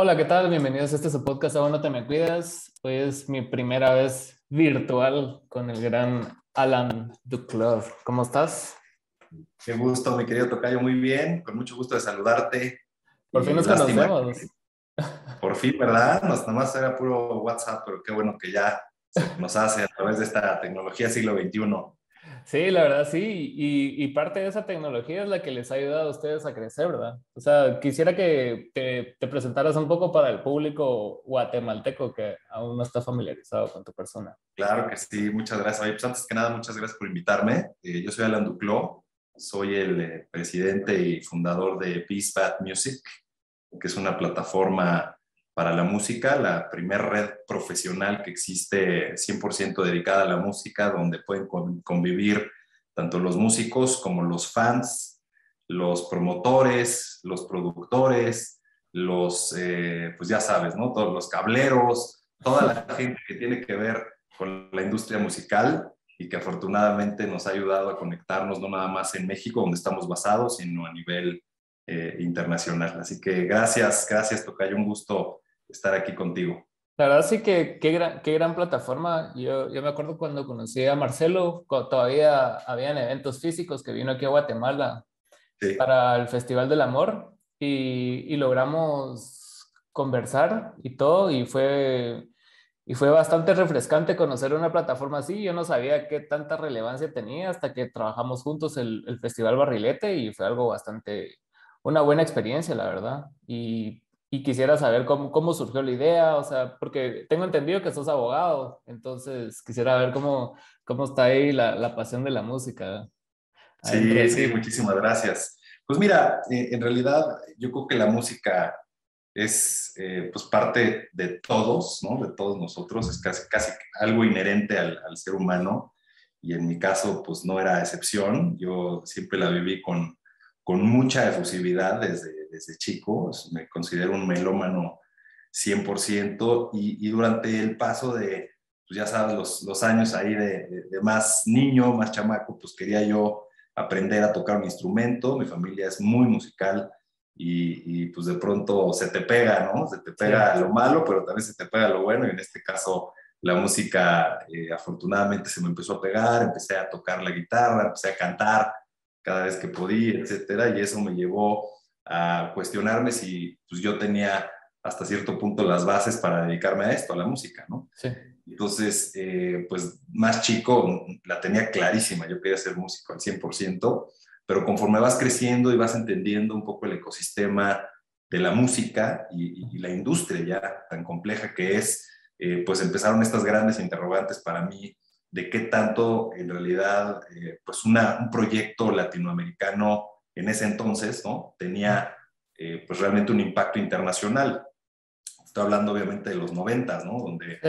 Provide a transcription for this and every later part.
Hola, ¿qué tal? Bienvenidos a este su podcast Aún no te me cuidas. Hoy es mi primera vez virtual con el gran Alan Duclov. ¿Cómo estás? Qué gusto, mi querido Tocayo, muy bien, con mucho gusto de saludarte. Por fin nos conocemos. Por fin, ¿verdad? Nos, nomás era puro WhatsApp, pero qué bueno que ya nos hace a través de esta tecnología siglo XXI. Sí, la verdad sí, y, parte de esa tecnología es la que les ha ayudado a ustedes a crecer, ¿verdad? O sea, quisiera que, te presentaras un poco para el público guatemalteco que aún no está familiarizado con tu persona. Claro que sí, muchas gracias. Pues antes que nada, muchas gracias por invitarme. Eh, yo soy Alan Duclo, soy el eh, presidente y fundador de Peace Music, que es una plataforma para la música, la primera red profesional que existe 100% dedicada a la música, donde pueden convivir tanto los músicos como los fans, los promotores, los productores, los, eh, pues ya sabes, ¿no? Todos los cableros, toda la gente que tiene que ver con la industria musical y que afortunadamente nos ha ayudado a conectarnos no nada más en México, donde estamos basados, sino a nivel eh, internacional. Así que gracias, gracias, Tocayo, un gusto estar aquí contigo. La verdad sí que qué gran, qué gran plataforma. Yo, yo me acuerdo cuando conocí a Marcelo, todavía habían eventos físicos que vino aquí a Guatemala para el Festival del Amor y, y, logramos conversar y todo y fue, y fue bastante refrescante conocer una plataforma así. Yo no sabía qué tanta relevancia tenía hasta que trabajamos juntos el, el Festival Barrilete y fue algo bastante, una buena experiencia, la verdad. Y y quisiera saber cómo, cómo, surgió la idea, o sea, porque tengo entendido que sos abogado, entonces quisiera ver cómo, cómo está ahí la, la pasión de la música. Sí, sí, muchísimas gracias. Pues mira, eh, en realidad yo creo que la música es eh, pues parte de todos, ¿no? De todos nosotros, es casi, casi algo inherente al, al ser humano y en mi caso pues no era excepción, yo siempre la viví con, con mucha efusividad desde desde chico, me considero un melómano 100% y, y durante el paso de, pues ya sabes, los, los años ahí de, de, más niño, más chamaco, pues quería yo aprender a tocar un instrumento, mi familia es muy musical y, y pues de pronto se te pega, ¿no? Se te pega lo malo, pero también se te pega lo bueno y en este caso la música eh, afortunadamente se me empezó a pegar, empecé a tocar la guitarra, empecé a cantar cada vez que podía, etcétera, y eso me llevó a cuestionarme si pues, yo tenía hasta cierto punto las bases para dedicarme a esto, a la música, ¿no? Sí. Entonces, eh, pues más chico la tenía clarísima, yo quería ser músico al 100%, pero conforme vas creciendo y vas entendiendo un poco el ecosistema de la música y, la industria ya tan compleja que es, eh, pues empezaron estas grandes interrogantes para mí de qué tanto en realidad, eh, pues una, un proyecto latinoamericano en ese entonces, ¿no? Tenía eh, pues realmente un impacto internacional. Estoy hablando obviamente de los noventas, ¿no? Donde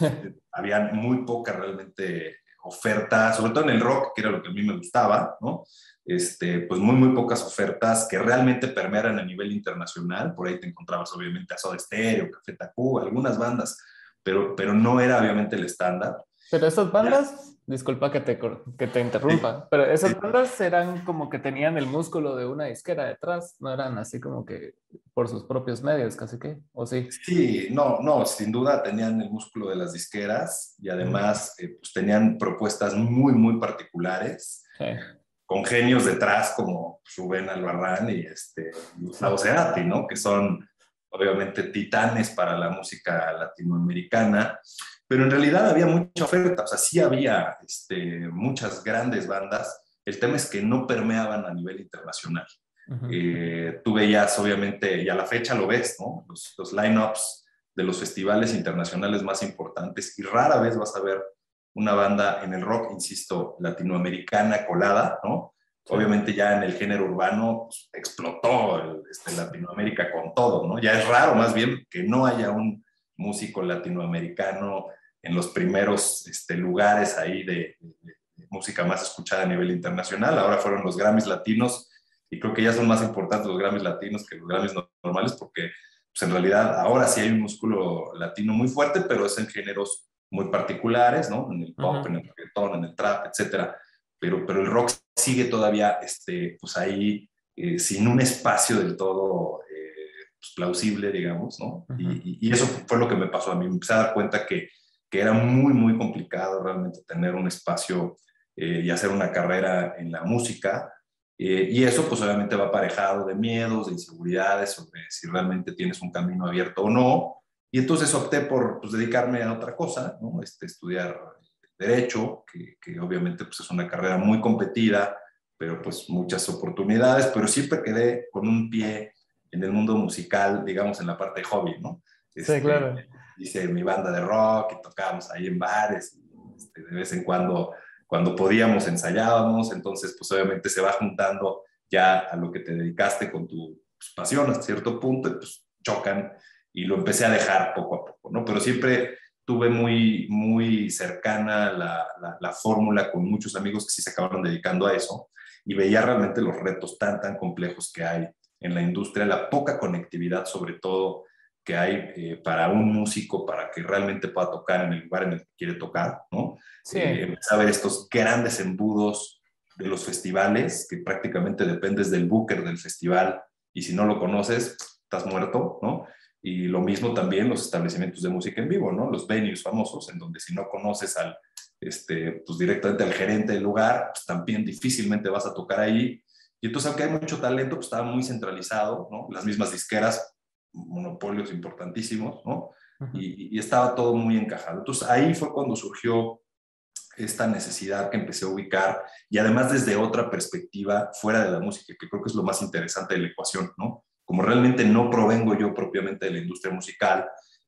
había muy poca realmente oferta, sobre todo en el rock, que era lo que a mí me gustaba, ¿no? Este, pues muy, muy pocas ofertas que realmente permearan a nivel internacional. Por ahí te encontrabas obviamente a Soda Stereo, Café Tacuba, algunas bandas, pero, pero no era obviamente el estándar. Pero esas bandas, disculpa que te, que te interrumpa, pero esas bandas eran como que tenían el músculo de una disquera detrás, no eran así como que por sus propios medios, casi que, ¿o sí? Sí, no, no, sin duda tenían el músculo de las disqueras y además eh, pues tenían propuestas muy, muy particulares. Con genios detrás como Rubén Albarrán y este, Gustavo Cerati, ¿no? Que son obviamente titanes para la música latinoamericana pero en realidad había mucha oferta, o sea, sí había este, muchas grandes bandas, el tema es que no permeaban a nivel internacional. Eh, tú veías, obviamente, y a la fecha lo ves, ¿no? Los, los line-ups de los festivales internacionales más importantes y rara vez vas a ver una banda en el rock, insisto, latinoamericana colada, ¿no? Obviamente ya en el género urbano pues, explotó este, Latinoamérica con todo, ¿no? Ya es raro más bien que no haya un músico latinoamericano en los primeros este, lugares ahí de, música más escuchada a nivel internacional. Ahora fueron los Grammys latinos y creo que ya son más importantes los Grammys latinos que los Grammys normales porque pues, en realidad ahora sí hay un músculo latino muy fuerte, pero es en géneros muy particulares, ¿no? En el pop, en el reggaetón, en el trap, etcétera. Pero, pero el rock sigue todavía este, pues ahí eh, sin un espacio del todo pues, plausible, digamos, ¿no? y, eso fue lo que me pasó a mí. Me empecé a dar cuenta que, que era muy, muy complicado realmente tener un espacio eh, y hacer una carrera en la música. Eh, y eso pues obviamente va aparejado de miedos, de inseguridades sobre si realmente tienes un camino abierto o no. Y entonces opté por pues, dedicarme a otra cosa, ¿no? este, estudiar derecho, que, que, obviamente pues, es una carrera muy competida, pero pues muchas oportunidades, pero siempre quedé con un pie en el mundo musical, digamos, en la parte de hobby, ¿no? sí, este, claro. Hice mi banda de rock y tocábamos ahí en bares, este, de vez en cuando, cuando podíamos, ensayábamos, entonces pues obviamente se va juntando ya a lo que te dedicaste con tu pues, pasión hasta cierto punto, y, pues chocan y lo empecé a dejar poco a poco, ¿no? Pero siempre tuve muy, muy cercana la, la, la fórmula con muchos amigos que sí se acabaron dedicando a eso y veía realmente los retos tan, tan complejos que hay en la industria, la poca conectividad sobre todo que hay eh, para un músico para que realmente pueda tocar en el lugar en el que quiere tocar, ¿no? Sí. Eh, a ver estos grandes embudos de los festivales, que prácticamente dependes del booker del festival y si no lo conoces, estás muerto, ¿no? Y lo mismo también los establecimientos de música en vivo, ¿no? Los venues famosos, en donde si no conoces al, este, pues directamente al gerente del lugar, pues también difícilmente vas a tocar ahí. Y entonces, aunque hay mucho talento, pues estaba muy centralizado, ¿no? Las mismas disqueras, monopolios importantísimos, ¿no? y, estaba todo muy encajado. Entonces, ahí fue cuando surgió esta necesidad que empecé a ubicar y además desde otra perspectiva fuera de la música, que creo que es lo más interesante de la ecuación, ¿no? Como realmente no provengo yo propiamente de la industria musical,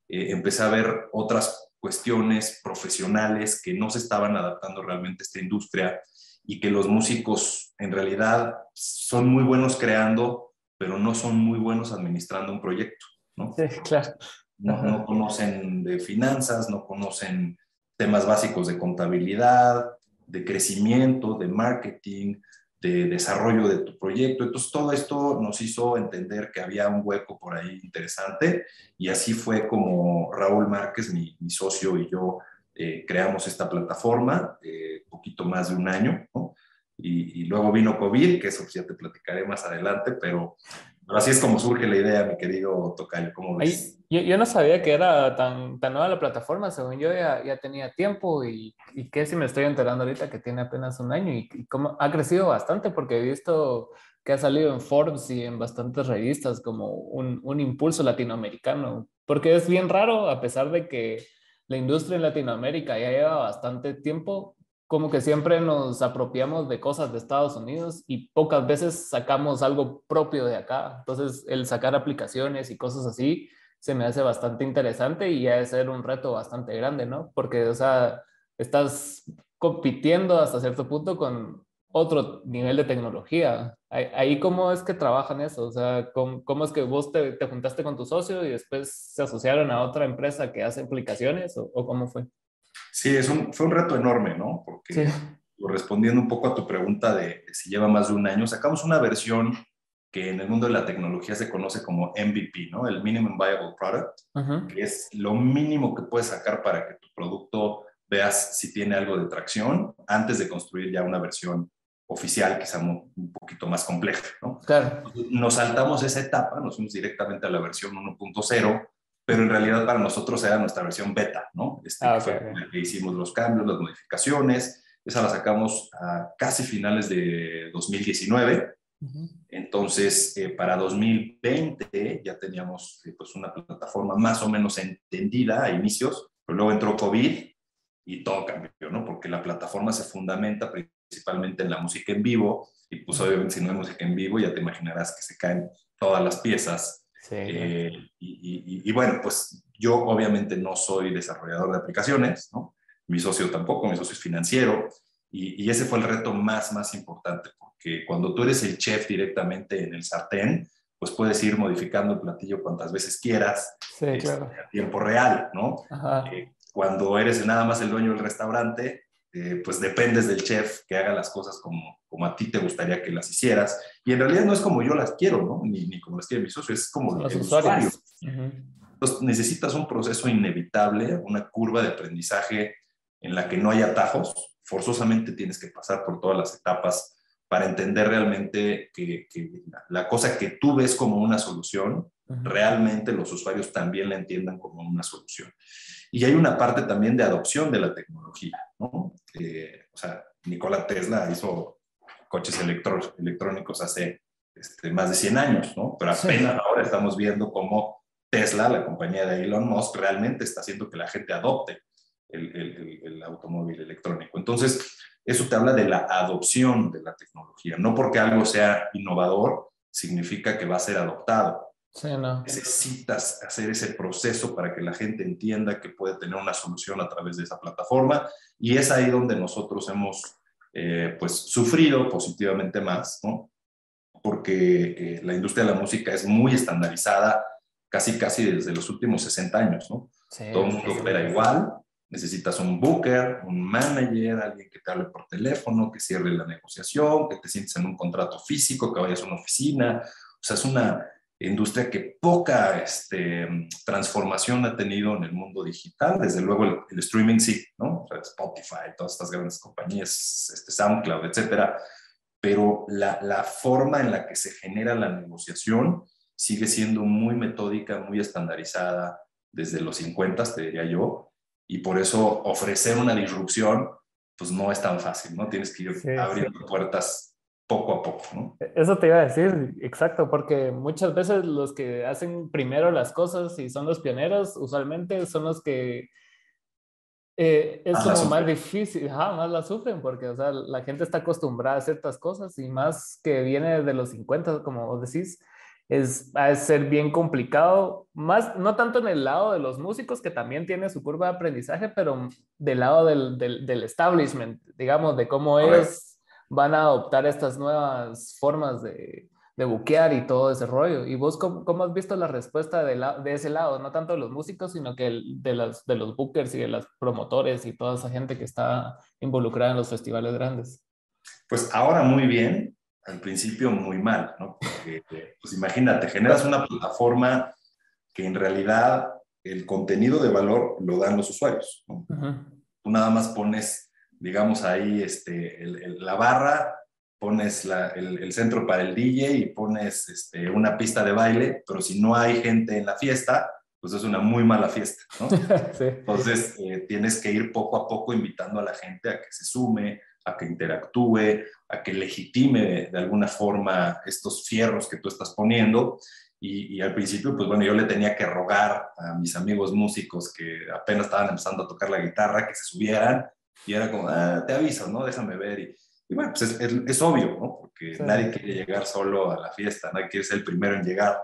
eh, empecé a ver otras cuestiones profesionales que no se estaban adaptando realmente a esta industria y que los músicos en realidad son muy buenos creando, pero no son muy buenos administrando un proyecto. ¿no? Sí, claro. No, no, conocen de finanzas, no conocen temas básicos de contabilidad, de crecimiento, de marketing, de desarrollo de tu proyecto. Entonces, todo esto nos hizo entender que había un hueco por ahí interesante y así fue como Raúl Márquez, mi, socio y yo eh, creamos esta plataforma, eh, poquito más de un año, ¿no? Y, luego vino COVID, que eso ya te platicaré más adelante, pero así es como surge la idea, mi querido Tocayo, ¿cómo ves? yo, yo, no sabía que era tan, tan nueva la plataforma, según yo ya, ya tenía tiempo y, y que si me estoy enterando ahorita que tiene apenas un año y, cómo ha crecido bastante porque he visto que ha salido en Forbes y en bastantes revistas como un, un impulso latinoamericano, porque es bien raro, a pesar de que la industria en Latinoamérica ya lleva bastante tiempo, como que siempre nos apropiamos de cosas de Estados Unidos y pocas veces sacamos algo propio de acá. Entonces, el sacar aplicaciones y cosas así se me hace bastante interesante y ha de ser un reto bastante grande, ¿no? Porque, o sea, estás compitiendo hasta cierto punto con otro nivel de tecnología. Ahí, ¿cómo es que trabajan eso? O sea, ¿cómo, es que vos te, te, juntaste con tu socio y después se asociaron a otra empresa que hace aplicaciones o, o cómo fue? Sí, es un, fue un reto enorme, ¿no? Porque respondiendo un poco a tu pregunta de, si lleva más de un año, sacamos una versión que en el mundo de la tecnología se conoce como MVP, ¿no? El Minimum Viable Product, que es lo mínimo que puedes sacar para que tu producto veas si tiene algo de tracción antes de construir ya una versión oficial, quizá un poquito más compleja, ¿no? Claro. Nos saltamos esa etapa, nos fuimos directamente a la versión 1.0 pero en realidad para nosotros era nuestra versión beta, ¿no? Este, ah, que hicimos los cambios, las modificaciones, esa la sacamos a casi finales de 2019. Entonces, eh, para 2020 ya teníamos eh, pues una plataforma más o menos entendida a inicios, pero luego entró COVID y todo cambió, ¿no? Porque la plataforma se fundamenta principalmente en la música en vivo y pues obviamente si no hay música en vivo ya te imaginarás que se caen todas las piezas eh, y, bueno, pues yo obviamente no soy desarrollador de aplicaciones, ¿no? Mi socio tampoco, mi socio es financiero. Y, ese fue el reto más, más importante, porque cuando tú eres el chef directamente en el sartén, pues puedes ir modificando el platillo cuantas veces quieras sí, este, claro. a tiempo real, ¿no? Eh, cuando eres nada más el dueño del restaurante, eh, pues dependes del chef que haga las cosas como, como a ti te gustaría que las hicieras. Y en realidad no es como yo las quiero, ¿no? Ni, ni como las quiere mi socio, es como los usuarios. Entonces necesitas un proceso inevitable, una curva de aprendizaje en la que no hay atajos. Forzosamente tienes que pasar por todas las etapas para entender realmente que, la cosa que tú ves como una solución, realmente los usuarios también la entiendan como una solución. Y hay una parte también de adopción de la tecnología, ¿no? Eh, o sea, Nikola Tesla hizo coches electrónicos hace este, más de 100 años, ¿no? Pero apenas ahora estamos viendo cómo Tesla, la compañía de Elon Musk, realmente está haciendo que la gente adopte el, el automóvil electrónico. Entonces, eso te habla de la adopción de la tecnología. No porque algo sea innovador significa que va a ser adoptado. Sí, no. Necesitas hacer ese proceso para que la gente entienda que puede tener una solución a través de esa plataforma y es ahí donde nosotros hemos eh, pues sufrido positivamente más, ¿no? Porque eh, la industria de la música es muy estandarizada casi casi desde los últimos 60 años, ¿no? Todo el mundo opera igual, Necesitas un booker, un manager, alguien que te hable por teléfono, que cierre la negociación, que te sientes en un contrato físico, que vayas a una oficina. O sea, es una industria que poca este, transformación ha tenido en el mundo digital. Desde luego el, streaming sí, ¿no? Spotify, todas estas grandes compañías, este, SoundCloud, etcétera. Pero la, la forma en la que se genera la negociación sigue siendo muy metódica, muy estandarizada desde los 50, te diría yo, y por eso ofrecer una disrupción pues no es tan fácil, ¿no? Tienes que ir abriendo puertas poco a poco, ¿no? Eso te iba a decir, exacto, porque muchas veces los que hacen primero las cosas y son los pioneros, usualmente son los que eh, es como más difícil, ajá, más la sufren, porque o sea, la gente está acostumbrada a ciertas cosas y más que viene de los 50, como vos decís, es, a ser bien complicado, más, no tanto en el lado de los músicos, que también tiene su curva de aprendizaje, pero del lado del, del, establishment, digamos, de cómo ellos van a adoptar estas nuevas formas de, de buquear y todo ese rollo. ¿Y vos cómo, cómo has visto la respuesta de, la, de, ese lado? No tanto de los músicos, sino que de, las, de los bookers y de los promotores y toda esa gente que está involucrada en los festivales grandes. Pues ahora muy bien, al principio muy mal, ¿no? Porque, pues imagínate, generas una plataforma que en realidad el contenido de valor lo dan los usuarios, ¿no? Tú nada más pones, digamos, ahí este, la barra, pones el, centro para el DJ y pones este, una pista de baile, pero si no hay gente en la fiesta, pues es una muy mala fiesta, ¿no? Entonces, eh, tienes que ir poco a poco invitando a la gente a que se sume, a que interactúe, a que legitime de, alguna forma estos fierros que tú estás poniendo. Y, al principio, pues bueno, yo le tenía que rogar a mis amigos músicos que apenas estaban empezando a tocar la guitarra que se subieran y era como, ah, te aviso, ¿no? Déjame ver. Y, bueno, pues es, obvio, ¿no? Porque nadie quiere llegar solo a la fiesta, nadie quiere ser el primero en llegar.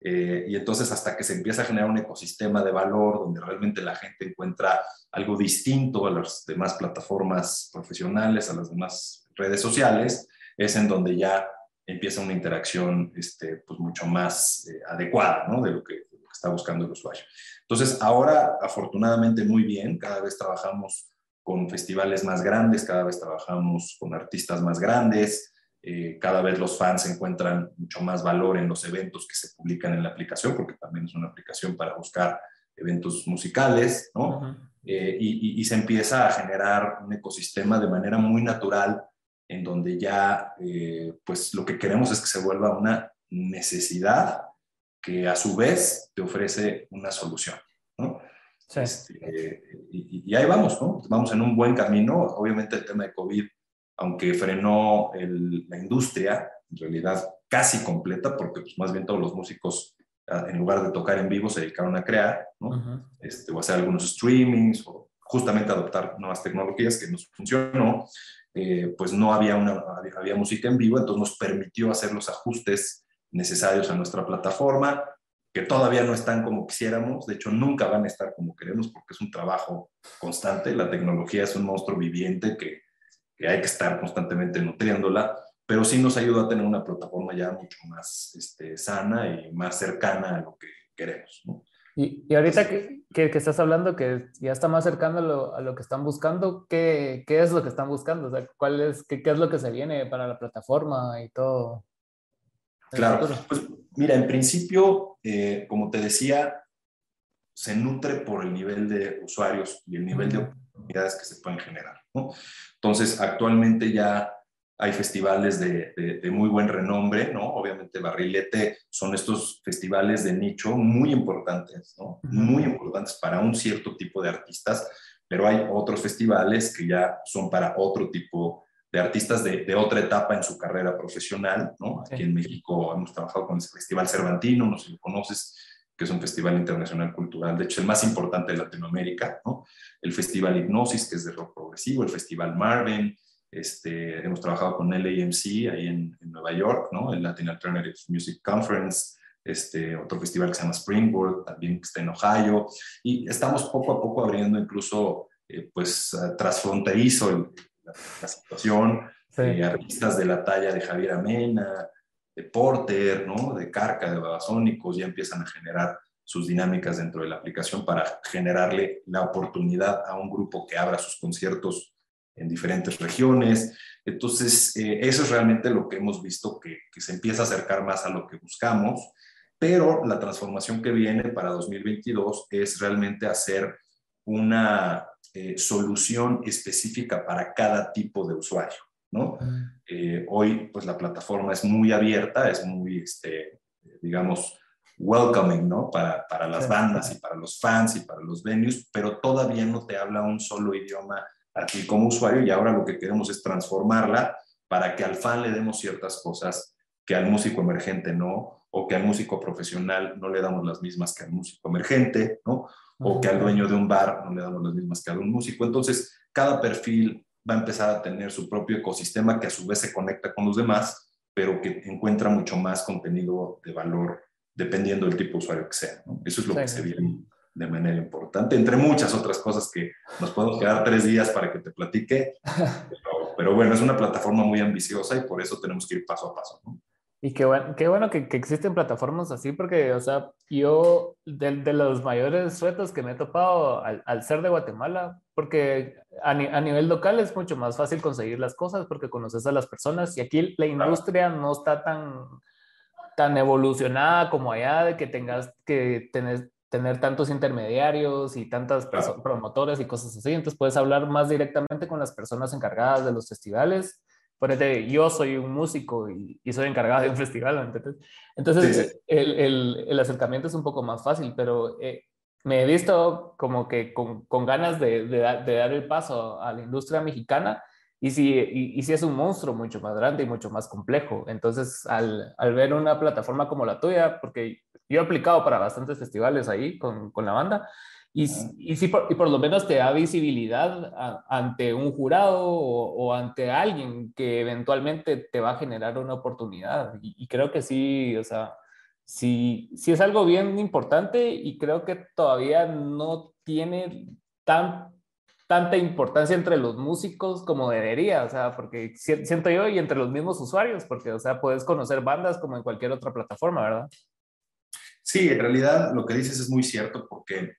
Eh, y entonces hasta que se empieza a generar un ecosistema de valor donde realmente la gente encuentra algo distinto a las demás plataformas profesionales, a las demás redes sociales, es en donde ya empieza una interacción este, pues mucho más eh, adecuada ¿no? de, lo que, de, lo que, está buscando el usuario. Entonces, ahora afortunadamente muy bien, cada vez trabajamos con festivales más grandes, cada vez trabajamos con artistas más grandes, eh, cada vez los fans encuentran mucho más valor en los eventos que se publican en la aplicación, porque también es una aplicación para buscar eventos musicales, ¿no? Eh, y, se empieza a generar un ecosistema de manera muy natural en donde ya, eh, pues lo que queremos es que se vuelva una necesidad que a su vez te ofrece una solución, Este, y, y, ahí vamos, ¿no? Vamos en un buen camino. Obviamente el tema de COVID aunque frenó la industria, en realidad casi completa, porque pues, más bien todos los músicos, ah, en lugar de tocar en vivo, se dedicaron a crear, ¿no? este, o hacer algunos streamings, o justamente adoptar nuevas tecnologías que nos funcionó, eh, pues no había, una, había, música en vivo, entonces nos permitió hacer los ajustes necesarios a nuestra plataforma, que todavía no están como quisiéramos, de hecho nunca van a estar como queremos porque es un trabajo constante, la tecnología es un monstruo viviente que hay que estar constantemente nutriéndola, pero sí nos ayuda a tener una plataforma ya mucho más este, sana y más cercana a lo que queremos. Y, y, ahorita que, que, estás hablando que ya está más cercano a lo, a lo que están buscando, ¿qué, ¿qué, es lo que están buscando? O sea, ¿cuál es, qué, qué, es lo que se viene para la plataforma y todo? Claro, pues mira, en principio, eh, como te decía, se nutre por el nivel de usuarios y el nivel de oportunidades que se pueden generar. ¿no? Entonces, actualmente ya hay festivales de, de, muy buen renombre, ¿no? Obviamente Barrilete son estos festivales de nicho muy importantes, ¿no? Muy importantes para un cierto tipo de artistas, pero hay otros festivales que ya son para otro tipo de artistas de, de otra etapa en su carrera profesional, ¿no? Aquí en México hemos trabajado con el Festival Cervantino, no sé si lo conoces, que es un festival internacional cultural, de hecho el más importante de Latinoamérica, ¿no? El Festival Hipnosis, que es de rock progresivo, el Festival Marvin, este, hemos trabajado con LAMC ahí en, Nueva York, ¿no? El Latin Alternative Music Conference, este, otro festival que se llama Springboard, también que está en Ohio, y estamos poco a poco abriendo incluso, eh, pues, transfronterizo la, situación, eh, artistas de la talla de Javier Amena, de Porter, ¿no? de Carca, de Babasónicos, ya empiezan a generar sus dinámicas dentro de la aplicación para generarle la oportunidad a un grupo que abra sus conciertos en diferentes regiones. Entonces, eh, eso es realmente lo que hemos visto que, se empieza a acercar más a lo que buscamos, pero la transformación que viene para 2022 es realmente hacer una eh, solución específica para cada tipo de usuario. ¿no? Eh, hoy, pues la plataforma es muy abierta, es muy, este, digamos, welcoming, ¿no? Para, para las bandas y para los fans y para los venues, pero todavía no te habla un solo idioma a ti como usuario y ahora lo que queremos es transformarla para que al fan le demos ciertas cosas que al músico emergente no, o que al músico profesional no le damos las mismas que al músico emergente, ¿no? O que al dueño de un bar no le damos las mismas que a un músico. Entonces, cada perfil va a empezar a tener su propio ecosistema que a su vez se conecta con los demás, pero que encuentra mucho más contenido de valor dependiendo del tipo de usuario que sea. Eso es lo que se viene de manera importante, entre muchas otras cosas que nos podemos quedar tres días para que te platique. Pero, bueno, es una plataforma muy ambiciosa y por eso tenemos que ir paso a paso. Y qué bueno, qué bueno que, que, existen plataformas así, porque, o sea, yo, de, de los mayores retos que me he topado al, al ser de Guatemala, porque a, a, nivel local es mucho más fácil conseguir las cosas porque conoces a las personas y aquí la industria no está tan, tan evolucionada como allá de que tengas que tener, tener tantos intermediarios y tantas promotores y cosas así. Entonces puedes hablar más directamente con las personas encargadas de los festivales. Ejemplo, yo soy un músico y, soy encargado de un festival. Entonces, El, el, el, acercamiento es un poco más fácil, pero eh, me he visto como que con, con ganas de, de, de, dar el paso a la industria mexicana y si, y, y si es un monstruo mucho más grande y mucho más complejo. Entonces, al, al ver una plataforma como la tuya, porque yo he aplicado para bastantes festivales ahí con, con la banda. Y, y, sí, por, y por lo menos te da visibilidad ante un jurado o, ante alguien que eventualmente te va a generar una oportunidad. Y, creo que sí, o sea, sí, sí es algo bien importante y creo que todavía no tiene tan, tanta importancia entre los músicos como debería, o sea, porque siento yo y entre los mismos usuarios, porque, o sea, puedes conocer bandas como en cualquier otra plataforma, ¿verdad? Sí, en realidad lo que dices es muy cierto porque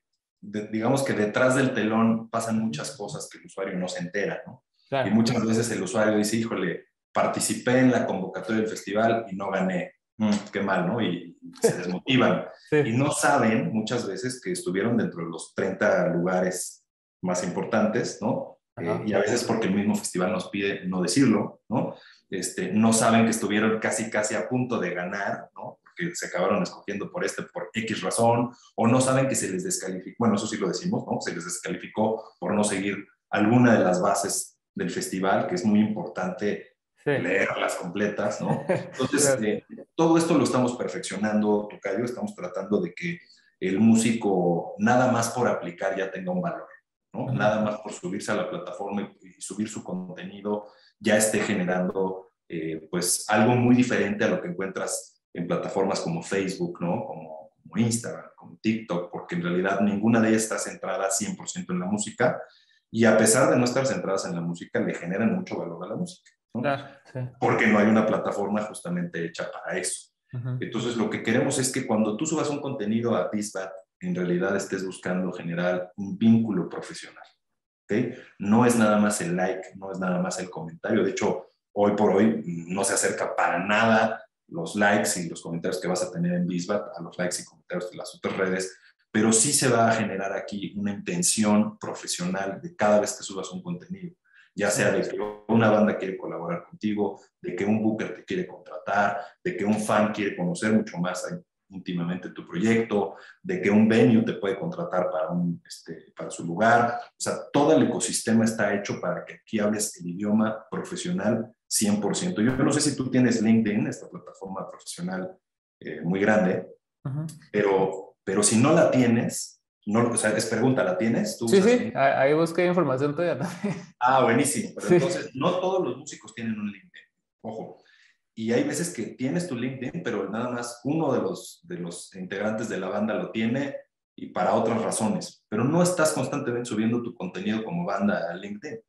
digamos que detrás del telón pasan muchas cosas que el usuario no se entera, ¿no? Y muchas veces el usuario dice, híjole, participé en la convocatoria del festival y no gané. Mm, qué mal, ¿no? Y se desmotivan. Y no saben muchas veces que estuvieron dentro de los 30 lugares más importantes, ¿no? Eh, y a veces porque el mismo festival nos pide no decirlo, ¿no? Este, no saben que estuvieron casi, casi a punto de ganar, ¿no? Que se acabaron escogiendo por este, por X razón, o no saben que se les descalificó, bueno, eso sí lo decimos, ¿no? Se les descalificó por no seguir alguna de las bases del festival, que es muy importante leerlas completas, ¿no? Entonces, eh, todo esto lo estamos perfeccionando, Tocayo, estamos tratando de que el músico, nada más por aplicar, ya tenga un valor, ¿no? Nada más por subirse a la plataforma y, subir su contenido, ya esté generando, eh, pues, algo muy diferente a lo que encuentras en plataformas como Facebook, ¿no? Como, como, Instagram, como TikTok, porque en realidad ninguna de ellas está centrada 100% en la música y a pesar de no estar centradas en la música, le generan mucho valor a la música, ¿no? Claro, sí. Porque no hay una plataforma justamente hecha para eso. Entonces, lo que queremos es que cuando tú subas un contenido a BizBat, en realidad estés buscando generar un vínculo profesional. ¿okay? No es nada más el like, no es nada más el comentario. De hecho, hoy por hoy no se acerca para nada los likes y los comentarios que vas a tener en Bisbat a los likes y comentarios de las otras redes, pero sí se va a generar aquí una intención profesional de cada vez que subas un contenido. ya sea de que una banda quiere colaborar contigo, de que un booker te quiere contratar, de que un fan quiere conocer mucho más íntimamente tu proyecto, de que un venue te puede contratar para, un, este, para su lugar. O sea, todo el ecosistema está hecho para que aquí hables el idioma profesional 100%. Yo no sé si tú tienes LinkedIn, esta plataforma profesional eh, muy grande, pero, pero si no la tienes, no, o sea, es pregunta, ¿la tienes? sí, sí, ahí busqué información todavía también. Ah, buenísimo. Pero entonces, no todos los músicos tienen un LinkedIn. Ojo, y hay veces que tienes tu LinkedIn, pero nada más uno de los, de los integrantes de la banda lo tiene y para otras razones, pero no estás constantemente subiendo tu contenido como banda a LinkedIn.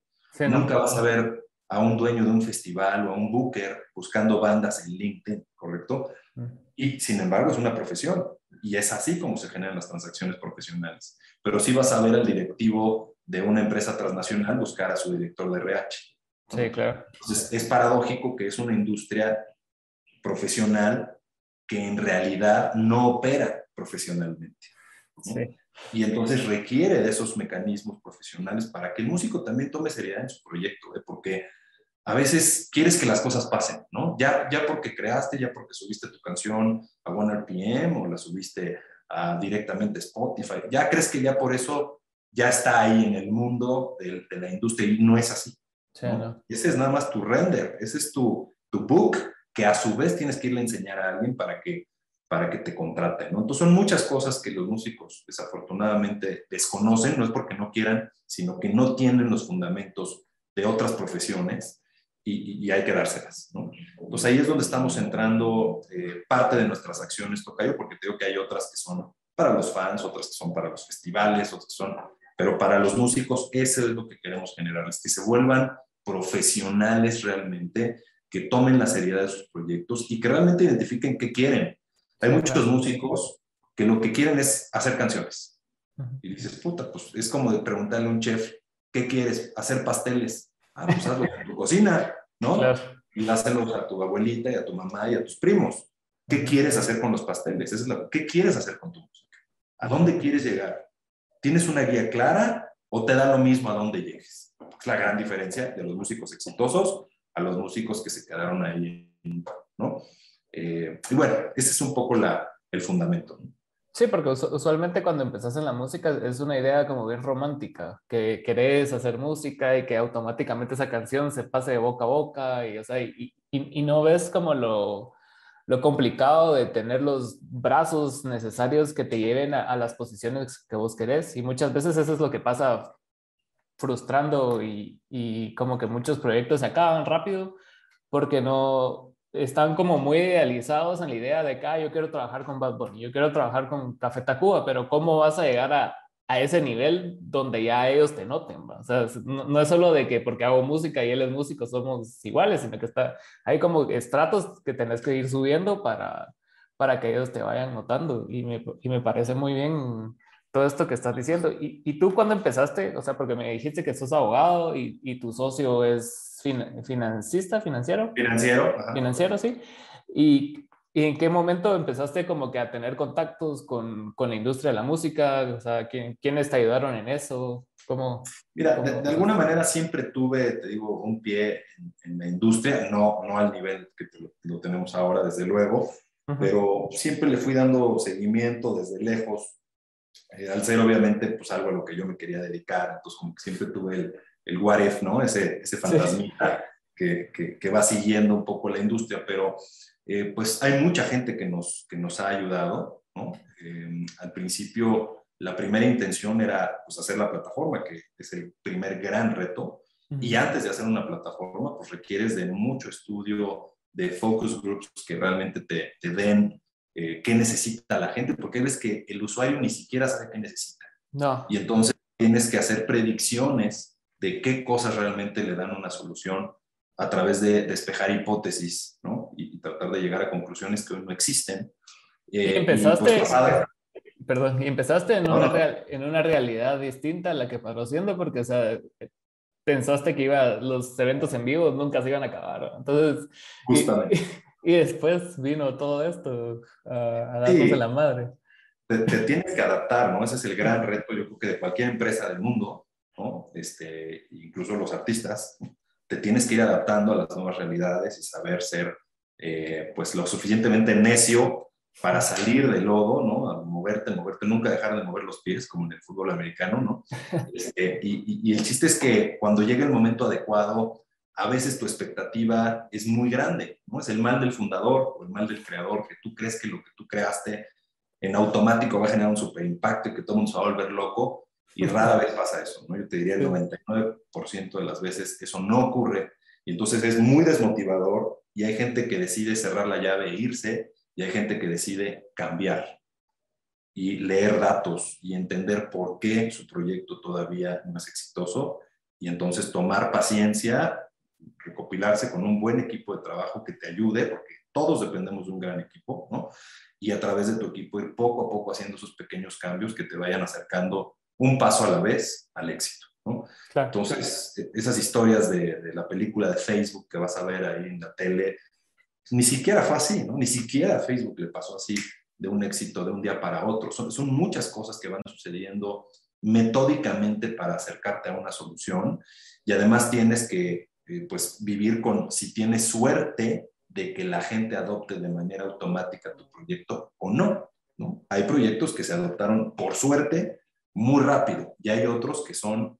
Nunca vas a ver a un dueño de un festival o a un booker buscando bandas en LinkedIn, ¿correcto? Y sin embargo es una profesión y es así como se generan las transacciones profesionales. Pero sí vas a ver al directivo de una empresa transnacional buscar a su director de RH Sí, claro. Entonces, es paradójico que es una industria profesional que en realidad no opera profesionalmente. Sí. Y entonces requiere de esos mecanismos profesionales para que el músico también tome seriedad en su proyecto, ¿eh? porque a veces quieres que las cosas pasen, ¿no? Ya, ya porque creaste, ya porque subiste tu canción a OneRPM o la subiste a, directamente a Spotify, ya crees que ya por eso ya está ahí en el mundo de, de la industria y no es así. Ese es nada más tu render, ese es tu, tu book que a su vez tienes que irle a enseñar a alguien para que, para que te contrate. ¿no? Entonces son muchas cosas que los músicos desafortunadamente desconocen, no es porque no quieran, sino que no tienen los fundamentos de otras profesiones y, hay que dárselas. ¿no? Entonces ahí es donde estamos entrando eh, parte de nuestras acciones, Tocayo, porque creo que hay otras que son para los fans, otras que son para los festivales, otras que son... Pero para los músicos, eso es lo que queremos generar, es que se vuelvan profesionales realmente que tomen la seriedad de sus proyectos y que realmente identifiquen qué quieren. Hay muchos músicos que lo que quieren es hacer canciones. Y dices, puta, pues es como de preguntarle a un chef, ¿qué quieres? Hacer pasteles. Ah, pues hazlo en tu cocina, ¿no? Y hácelos a tu abuelita y a tu mamá y a tus primos. ¿Qué quieres hacer con los pasteles? es la, ¿Qué quieres hacer con tu música? ¿A dónde quieres llegar? ¿Tienes una guía clara o te da lo mismo a dónde llegues? Es la gran diferencia de los músicos exitosos a los músicos que se quedaron ahí, ¿no? Eh, y bueno, ese es un poco la, el fundamento. Sí, porque usualmente cuando empezás en la música es una idea como bien romántica, que querés hacer música y que automáticamente esa canción se pase de boca a boca y, o sea, y, y, no ves como lo, lo, complicado de tener los brazos necesarios que te lleven a, a, las posiciones que vos querés y muchas veces eso es lo que pasa frustrando y, y, como que muchos proyectos se acaban rápido porque no están como muy idealizados en la idea de que ah, yo quiero trabajar con Bad Bunny, yo quiero trabajar con Café Tacuba, pero ¿cómo vas a llegar a, a ese nivel donde ya ellos te noten? O sea, no, es solo de que porque hago música y él es músico somos iguales, sino que está, hay como estratos que tenés que ir subiendo para, para que ellos te vayan notando y me, y me parece muy bien todo esto que estás diciendo. ¿Y, y tú cuando empezaste? O sea, porque me dijiste que sos abogado y, y tu socio es financista, financiero. Financiero. Financiero, sí. ¿Y, ¿Y, en qué momento empezaste como que a tener contactos con, con la industria de la música? O sea, ¿quién, ¿quiénes te ayudaron en eso? ¿Cómo, Mira, De, alguna manera siempre tuve, te digo, un pie en, la industria, no, no al nivel que lo, tenemos ahora, desde luego, pero siempre le fui dando seguimiento desde lejos eh, al ser obviamente pues algo a lo que yo me quería dedicar, entonces como que siempre tuve el, el what if, ¿no? Ese, ese fantasmita que, que, va siguiendo un poco la industria, pero eh, pues hay mucha gente que nos, que nos ha ayudado, ¿no? Eh, al principio la primera intención era pues hacer la plataforma, que es el primer gran reto, y antes de hacer una plataforma pues requieres de mucho estudio, de focus groups que realmente te, te den eh, qué necesita la gente, porque ves que el usuario ni siquiera sabe qué necesita. No. Y entonces tienes que hacer predicciones de qué cosas realmente le dan una solución a través de despejar hipótesis, ¿no? Y, tratar de llegar a conclusiones que hoy no existen. Eh, y empezaste, perdón, y empezaste en, una en una realidad distinta a la que pasó siendo, porque, o sea, pensaste que iba, los eventos en vivo nunca se iban a acabar. Entonces, Justamente. Y después vino todo esto a, darnos de la madre. Te, tienes que adaptar, ¿no? Ese es el gran reto, yo creo que de cualquier empresa del mundo, ¿no? Este, incluso los artistas, te tienes que ir adaptando a las nuevas realidades y saber ser eh, pues lo suficientemente necio para salir del lodo, ¿no? A moverte, moverte, nunca dejar de mover los pies, como en el fútbol americano, ¿no? Este, y, y, el chiste es que cuando llega el momento adecuado, a veces tu expectativa es muy grande, ¿no? Es el mal del fundador o el mal del creador, que tú crees que lo que tú creaste en automático va a generar un super impacto y que todo el mundo se va a volver loco, y rara vez pasa eso, ¿no? Yo te diría el 99% de las veces eso no ocurre, y entonces es muy desmotivador, y hay gente que decide cerrar la llave e irse, y hay gente que decide cambiar y leer datos y entender por qué su proyecto todavía no es exitoso y entonces tomar paciencia, recopilarse con un buen equipo de trabajo que te ayude, porque todos dependemos de un gran equipo, ¿no? Y a través de tu equipo ir poco a poco haciendo esos pequeños cambios que te vayan acercando un paso a la vez al éxito, ¿no? Entonces, esas historias de, de la película de Facebook que vas a ver ahí en la tele, ni siquiera fue así, ¿no? Ni siquiera a Facebook le pasó así de un éxito de un día para otro. Son, son muchas cosas que van sucediendo metódicamente para acercarte a una solución y además tienes que eh, pues vivir con, si tienes suerte de que la gente adopte de manera automática tu proyecto o no, ¿no? Hay proyectos que se adoptaron por suerte muy rápido y hay otros que son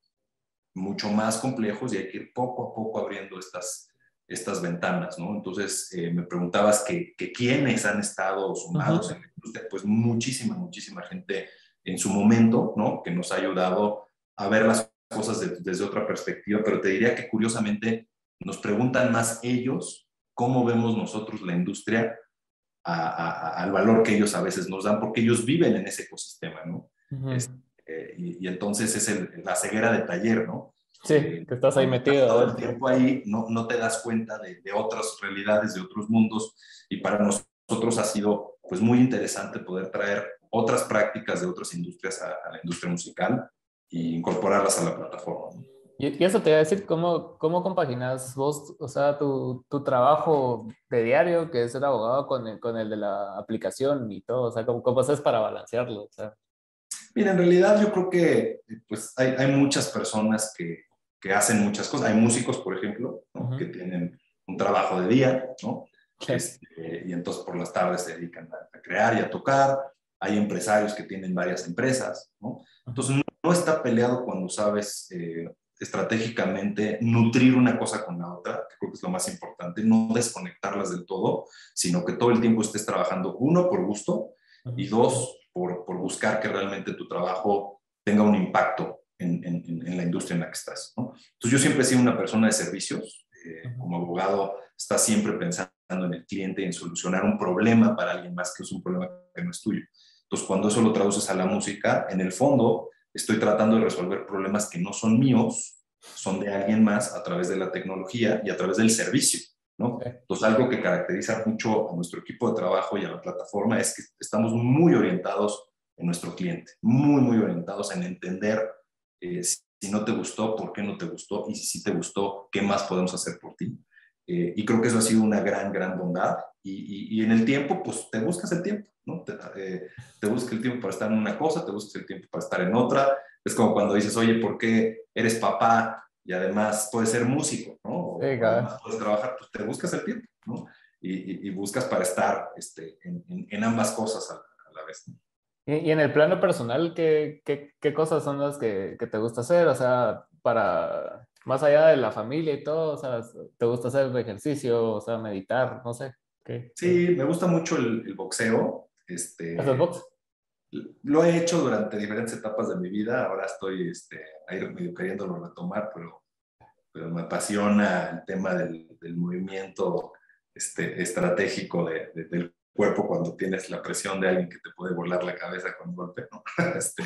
mucho más complejos y hay que ir poco a poco abriendo estas, estas ventanas, ¿no? Entonces, eh, me preguntabas que, que, quiénes han estado sumados en la industria, pues muchísima, muchísima gente en su momento, ¿no? Que nos ha ayudado a ver las cosas desde otra perspectiva, pero te diría que curiosamente nos preguntan más ellos cómo vemos nosotros la industria al valor que ellos a veces nos dan, porque ellos viven en ese ecosistema, ¿no? Este, y, entonces es la ceguera de taller, ¿no? Sí, que estás ahí metido. Todo el tiempo ahí no, no te das cuenta de, de, otras realidades, de otros mundos, y para nosotros ha sido pues muy interesante poder traer otras prácticas de otras industrias a, la industria musical e incorporarlas a la plataforma. Y, eso te voy a decir, ¿cómo, cómo compaginas vos, o sea, tu, tu trabajo de diario, que es ser abogado, con el, con el de la aplicación y todo? O sea, ¿cómo, cómo haces para balancearlo? O sea, Mira, en realidad yo creo que pues, hay, hay muchas personas que, que hacen muchas cosas. Hay músicos, por ejemplo, que tienen un trabajo de día, ¿no? Este, y entonces por las tardes se dedican a, crear y a tocar. Hay empresarios que tienen varias empresas, ¿no? Entonces no, está peleado cuando sabes eh, estratégicamente nutrir una cosa con la otra, que creo que es lo más importante, no desconectarlas del todo, sino que todo el tiempo estés trabajando, uno, por gusto, y dos, por, por buscar que realmente tu trabajo tenga un impacto en, en, la industria en la que estás. ¿no? Entonces yo siempre he sido una persona de servicios, eh, como abogado estás siempre pensando en el cliente y en solucionar un problema para alguien más que es un problema que no es tuyo. Entonces cuando eso lo traduces a la música, en el fondo estoy tratando de resolver problemas que no son míos, son de alguien más a través de la tecnología y a través del servicio. ¿no? Entonces, algo que caracteriza mucho a nuestro equipo de trabajo y a la plataforma es que estamos muy orientados en nuestro cliente, muy, muy orientados en entender eh, si no te gustó, por qué no te gustó y si te gustó, qué más podemos hacer por ti. Eh, y creo que eso ha sido una gran, gran bondad. Y, y, en el tiempo, pues te buscas el tiempo, ¿no? Te, eh, te buscas el tiempo para estar en una cosa, te buscas el tiempo para estar en otra. Es como cuando dices, oye, ¿por qué eres papá y además puedes ser músico, ¿no? O además puedes trabajar, pues te buscas el tiempo, ¿no? Y, y buscas para estar este, en, en, ambas cosas a, a la vez. ¿no? Y, en el plano personal, ¿qué, qué, qué cosas son las que, que, te gusta hacer? O sea, para, más allá de la familia y todo, o sea, ¿te gusta hacer ejercicio, o sea, meditar, no sé? ¿qué? Sí, me gusta mucho el, el boxeo. Este, ¿Haces box? Lo he hecho durante diferentes etapas de mi vida, ahora estoy este, ahí medio queriéndolo retomar, pero, pero me apasiona el tema del, del movimiento este, estratégico de, de, del cuerpo cuando tienes la presión de alguien que te puede volar la cabeza con un golpe, ¿no? Este,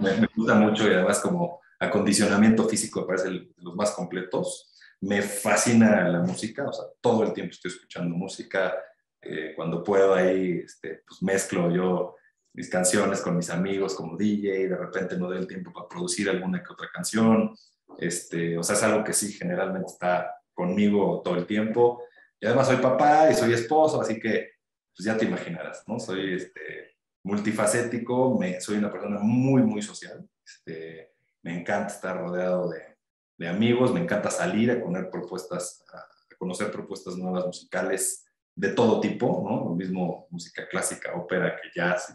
me, me, gusta mucho y además como acondicionamiento físico me parece de los más completos. Me fascina la música, o sea, todo el tiempo estoy escuchando música. Eh, cuando puedo ahí, este, pues mezclo yo mis canciones con mis amigos como DJ, de repente no doy el tiempo para producir alguna que otra canción. Este, o sea, es algo que sí, generalmente está conmigo todo el tiempo. Y además soy papá y soy esposo, así que pues ya te imaginarás, ¿no? Soy este, multifacético, me, soy una persona muy, muy social. Este, me encanta estar rodeado de, de amigos, me encanta salir a conocer propuestas, a conocer propuestas nuevas musicales de todo tipo, ¿no? Lo mismo música clásica, ópera, que jazz,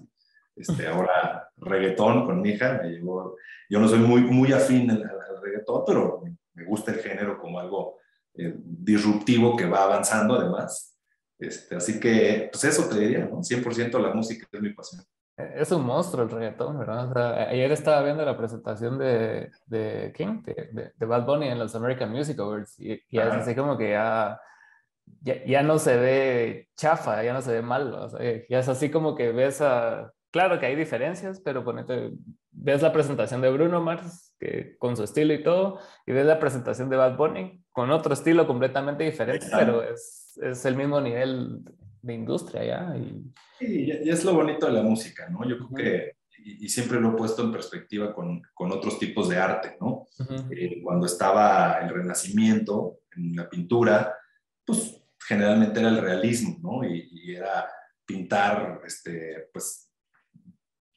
este, ahora reggaetón con mi hija, me llevó, yo no soy muy, muy afín al, reggaetón, pero me gusta el género como algo eh, disruptivo que va avanzando además. Este, así que, pues eso te diría, ¿no? 100% la música es mi pasión. Es un monstruo el reggaetón, ¿verdad? ayer estaba viendo la presentación de, de King, de, de, Bad Bunny en los American Music Awards, y, y es así como que ya, ya, no se ve chafa, ya no se ve mal, o sea, ya es así como que ves a... Claro que hay diferencias, pero ponete, ves la presentación de Bruno Mars, que, con su estilo y todo, y ves la presentación de Bad Bunny, con otro estilo completamente diferente, pero es, es el mismo nivel de industria ya. Y... Sí, y es lo bonito de la música, ¿no? Yo creo que, y, siempre lo he puesto en perspectiva con, con otros tipos de arte, ¿no? Eh, cuando estaba el Renacimiento en la pintura, pues generalmente era el realismo, ¿no? Y, y era pintar, este, pues,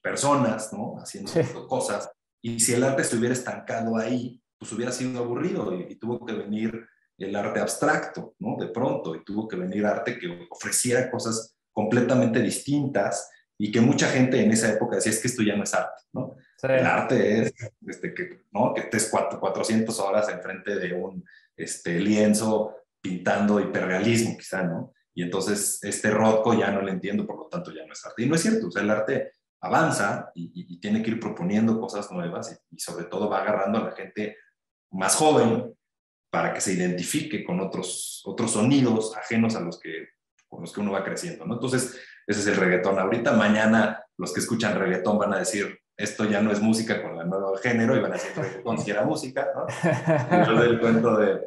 personas, ¿no? Haciendo cosas. Y si el arte se hubiera estancado ahí, pues hubiera sido aburrido y tuvo que venir el arte abstracto, ¿no? De pronto, y tuvo que venir arte que ofreciera cosas completamente distintas y que mucha gente en esa época decía, es que esto ya no es arte, ¿no? El arte es este, que, ¿no? que estés 400 horas enfrente de un este, lienzo pintando hiperrealismo, quizá, ¿no? Y entonces este Rothko ya no lo entiendo, por lo tanto ya no es arte. Y no es cierto, o sea, el arte avanza y, tiene que ir proponiendo cosas nuevas y, y, sobre todo va agarrando a la gente más joven para que se identifique con otros, otros sonidos ajenos a los que, con los que uno va creciendo, ¿no? Entonces, ese es el reggaetón. Ahorita, mañana, los que escuchan reggaetón van a decir, esto ya no es música con el nuevo género, y van a decir, reggaetón si era música, ¿no? Yo el cuento de,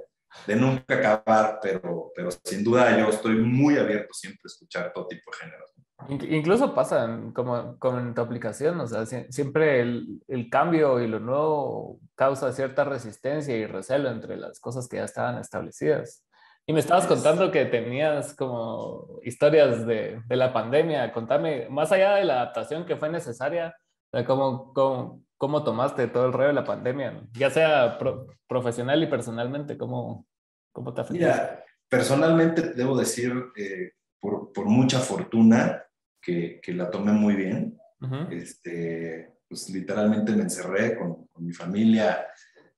de, nunca acabar, pero, pero sin duda yo estoy muy abierto siempre a escuchar todo tipo de géneros. Incluso pasa como, en tu aplicación, o sea, siempre el, el, cambio y lo nuevo causa cierta resistencia y recelo entre las cosas que ya estaban establecidas. Y me estabas contando que tenías como historias de, de la pandemia. Contame, más allá de la adaptación que fue necesaria, ¿cómo, cómo, cómo tomaste todo el rollo de la pandemia? Ya sea profesional y personalmente, ¿cómo, cómo te afectó? Mira, personalmente debo decir, eh, por, por, mucha fortuna, que, la tomé muy bien. este, pues literalmente me encerré con, mi familia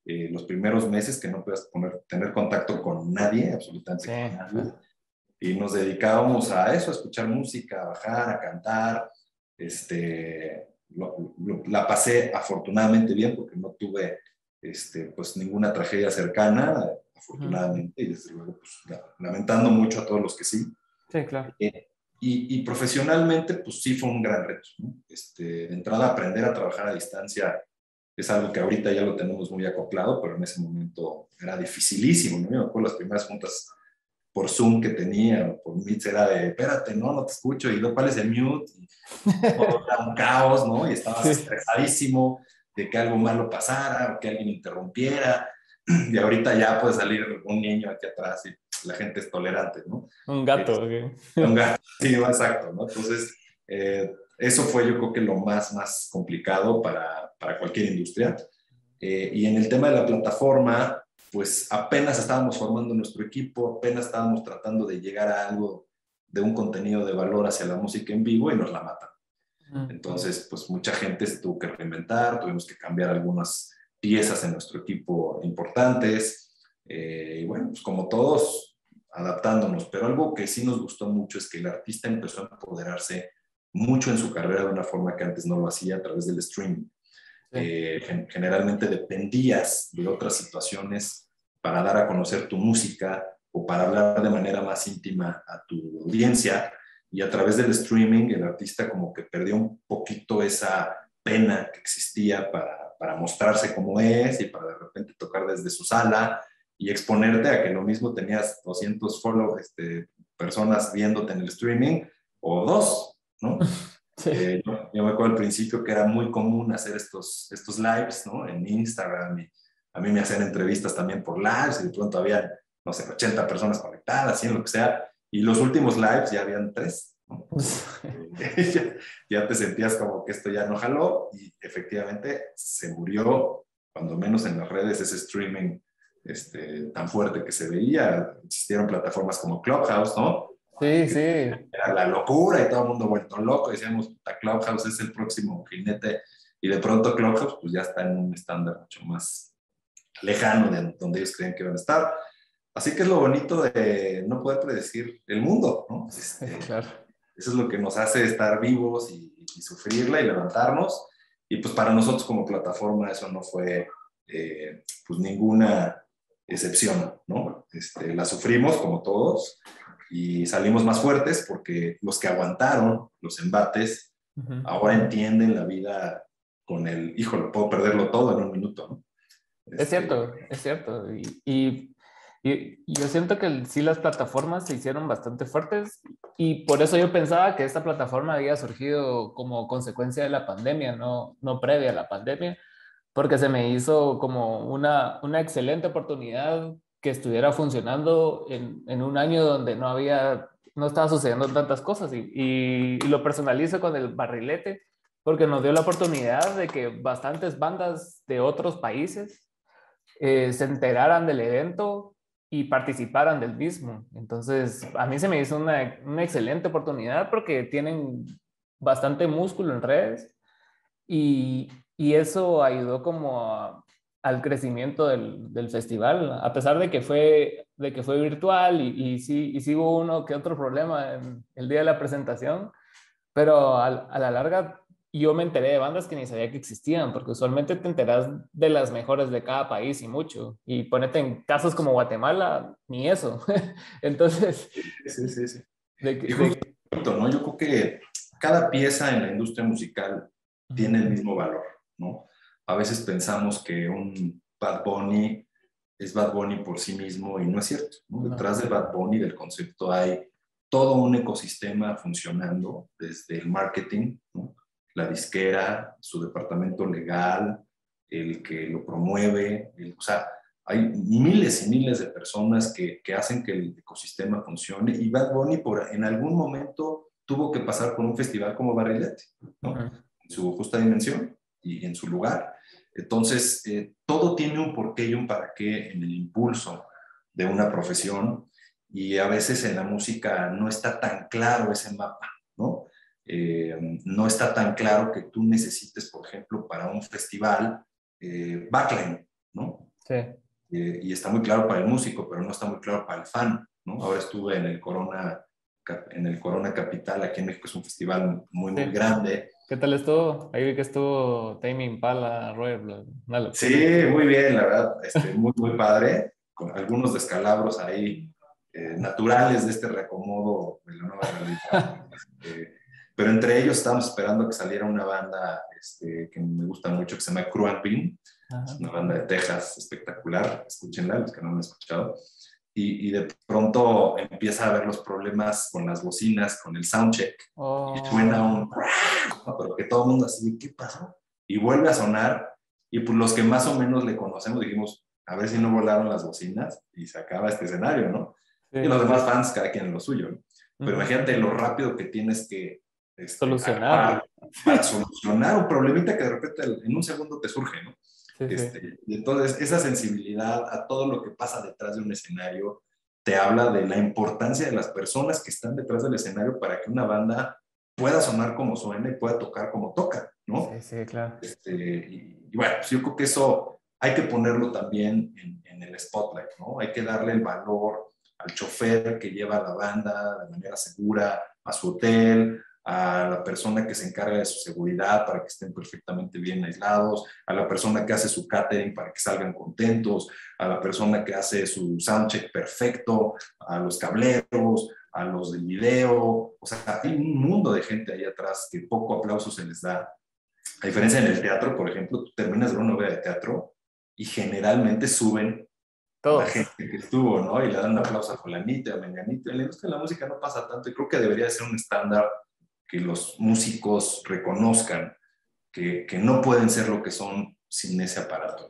eh, los primeros meses que no puedas tener contacto con nadie, absolutamente con nadie. Y nos dedicábamos a eso, a escuchar música, a bajar, a cantar. Este, la pasé afortunadamente bien porque no tuve este, pues ninguna tragedia cercana, afortunadamente, y desde luego pues, lamentando mucho a todos los que sí. Sí, claro. Eh, y, profesionalmente, pues sí fue un gran reto. Este, de entrada, aprender a trabajar a distancia es algo que ahorita ya lo tenemos muy acoplado, pero en ese momento era dificilísimo. ¿no? me acuerdo las primeras juntas por Zoom que tenía, por Meet, era de, espérate, no, no te escucho, y ¿cuál es el mute? Y todo era un caos, ¿no? Y estabas estresadísimo de que algo malo pasara o que alguien interrumpiera. Y ahorita ya puede salir un niño aquí atrás y la gente es tolerante, ¿no? Un gato, este, Un gato, sí, exacto, ¿no? Entonces, eh, eso fue yo creo que lo más, más complicado para, para cualquier industria. Eh, y en el tema de la plataforma, pues apenas estábamos formando nuestro equipo, apenas estábamos tratando de llegar a algo de un contenido de valor hacia la música en vivo y nos la matan. Entonces, pues mucha gente se tuvo que reinventar, tuvimos que cambiar algunas piezas en nuestro equipo importantes. Eh, y bueno, pues como todos, adaptándonos, pero algo que sí nos gustó mucho es que el artista empezó a empoderarse mucho en su carrera de una forma que antes no lo hacía a través del streaming. Eh, generalmente dependías de otras situaciones para dar a conocer tu música o para hablar de manera más íntima a tu audiencia. Y a través del streaming el artista como que perdió un poquito esa pena que existía para, para mostrarse como es y para de repente tocar desde su sala y exponerte a que lo mismo tenías 200 follow, este, personas viéndote en el streaming o dos, ¿no? Eh, yo, me acuerdo al principio que era muy común hacer estos, estos lives, ¿no? En Instagram y a mí me hacían entrevistas también por lives y de pronto había, no sé, 80 personas conectadas y en lo que sea. Y los últimos lives ya habían tres. ¿no? ya, ya te sentías como que esto ya no jaló y efectivamente se murió cuando menos en las redes, ese streaming este, tan fuerte que se veía. Existieron plataformas como Clubhouse, ¿no? Sí, sí. Era la locura y todo el mundo vuelto loco. Decíamos, Clubhouse es el próximo jinete. Y de pronto Clubhouse pues ya está en un estándar mucho más lejano de donde ellos creen que van a estar. Así que es lo bonito de no poder predecir el mundo, ¿no? Este, claro. Eso es lo que nos hace estar vivos y, sufrirla y levantarnos. Y pues para nosotros como plataforma eso no fue eh, pues ninguna excepción, ¿no? Este, la sufrimos como todos y salimos más fuertes porque los que aguantaron los embates ahora entienden la vida con el, híjole, puedo perderlo todo en un minuto, ¿no? es cierto, este, es cierto. Y, y, yo siento que sí las plataformas se hicieron bastante fuertes y por eso yo pensaba que esta plataforma había surgido como consecuencia de la pandemia, no, no previa a la pandemia, porque se me hizo como una, una excelente oportunidad que estuviera funcionando en, en, un año donde no había, no estaba sucediendo tantas cosas y, y, lo personalizo con el barrilete porque nos dio la oportunidad de que bastantes bandas de otros países eh, se enteraran del evento y participaran del mismo. Entonces, a mí se me hizo una, una excelente oportunidad porque tienen bastante músculo en redes y, y eso ayudó como al crecimiento del, del, festival, a pesar de que fue, de que fue virtual y, y, sí, y sí hubo uno que otro problema en el día de la presentación, pero a, a la larga yo me enteré de bandas que ni sabía que existían, porque usualmente te enteras de las mejores de cada país y mucho, y ponete en casos como Guatemala, ni eso. Entonces... Sí, sí, sí. De, ¿no? Yo creo que cada pieza en la industria musical tiene el mismo valor. ¿No? A veces pensamos que un Bad Bunny es Bad Bunny por sí mismo y no es cierto. Detrás de Bad Bunny, del concepto, hay todo un ecosistema funcionando, desde el marketing, la disquera, su departamento legal, el que lo promueve, o sea, hay miles y miles de personas que, que, hacen que el ecosistema funcione y Bad Bunny por, en algún momento tuvo que pasar por un festival como Barrilete, ¿no? en su justa dimensión, y en su lugar. Entonces, eh, todo tiene un porqué y un para qué en el impulso de una profesión y a veces en la música no está tan claro ese mapa, ¿no? Eh, no está tan claro que tú necesites, por ejemplo, para un festival eh, backline, ¿no? Sí. y está muy claro para el músico, pero no está muy claro para el fan, ¿no? Ahora estuve en el Corona, en el Corona Capital, aquí en México es un festival muy, muy grande ¿Qué tal estuvo? Ahí vi que estuvo Tame Impala, Roy. Sí, muy bien, la verdad, este, muy, muy padre, con algunos descalabros ahí eh, naturales de este reacomodo de la nueva realidad. Este, pero entre ellos estábamos esperando que saliera una banda este, que me gusta mucho, que se llama Cruan Pin, una banda de Texas espectacular, escúchenla, los que no han escuchado y, de pronto empieza a ver los problemas con las bocinas, con el soundcheck, y oh. suena un... Pero que todo el mundo así, ¿qué pasó? Y vuelve a sonar, y pues los que más o menos le conocemos dijimos, a ver si no volaron las bocinas, y se acaba este escenario, ¿no? Y los demás fans, cada quien en lo suyo. Pero imagínate lo rápido que tienes que este, solucionar. Para, solucionar un problemita que de repente en un segundo te surge, ¿no? Este, y entonces esa sensibilidad a todo lo que pasa detrás de un escenario te habla de la importancia de las personas que están detrás del escenario para que una banda pueda sonar como suena y pueda tocar como toca, ¿no? Sí, sí, claro. Este, y, bueno, pues yo creo que eso hay que ponerlo también en, en, el spotlight, ¿no? Hay que darle el valor al chofer que lleva a la banda de manera segura a su hotel, a la persona que se encarga de su seguridad para que estén perfectamente bien aislados, a la persona que hace su catering para que salgan contentos, a la persona que hace su soundcheck perfecto, a los cableros, a los del video. O sea, hay un mundo de gente ahí atrás que poco aplauso se les da. A diferencia en el teatro, por ejemplo, tú terminas de una obra de teatro y generalmente suben Toda la gente que estuvo, ¿no? Y le dan un aplauso a fulanito, a menganito. En la industria de la música no pasa tanto y creo que debería ser un estándar que los músicos reconozcan que, que, no pueden ser lo que son sin ese aparato.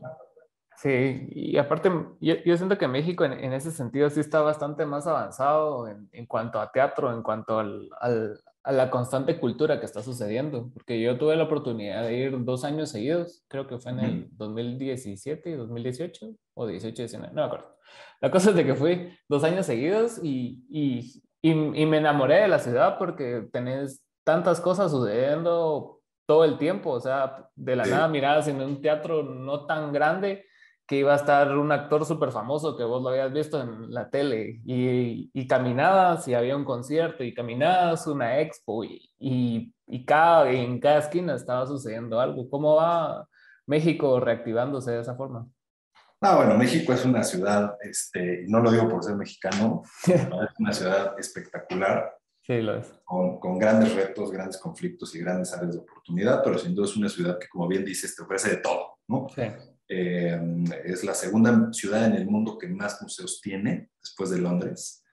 Sí, y aparte, yo, yo siento que México en, en, ese sentido sí está bastante más avanzado en, en cuanto a teatro, en cuanto al, al, a la constante cultura que está sucediendo, porque yo tuve la oportunidad de ir dos años seguidos, creo que fue en el 2017 y 2018, o 18 19, no me acuerdo. La cosa es de que fui dos años seguidos y, y, y, me enamoré de la ciudad porque tenés tantas cosas sucediendo todo el tiempo, o sea, de la nada mirabas en un teatro no tan grande que iba a estar un actor súper famoso que vos lo habías visto en la tele y, y caminabas y había un concierto y caminabas una expo y, y, y cada, en cada esquina estaba sucediendo algo. ¿Cómo va México reactivándose de esa forma? Ah, bueno, México es una ciudad, este, no lo digo por ser mexicano, es una ciudad espectacular. Sí, lo es. Con, con, grandes retos, grandes conflictos y grandes áreas de oportunidad, pero sin duda es una ciudad que, como bien dices, te ofrece de todo, ¿no? Sí. Eh, es la segunda ciudad en el mundo que más museos tiene, después de Londres.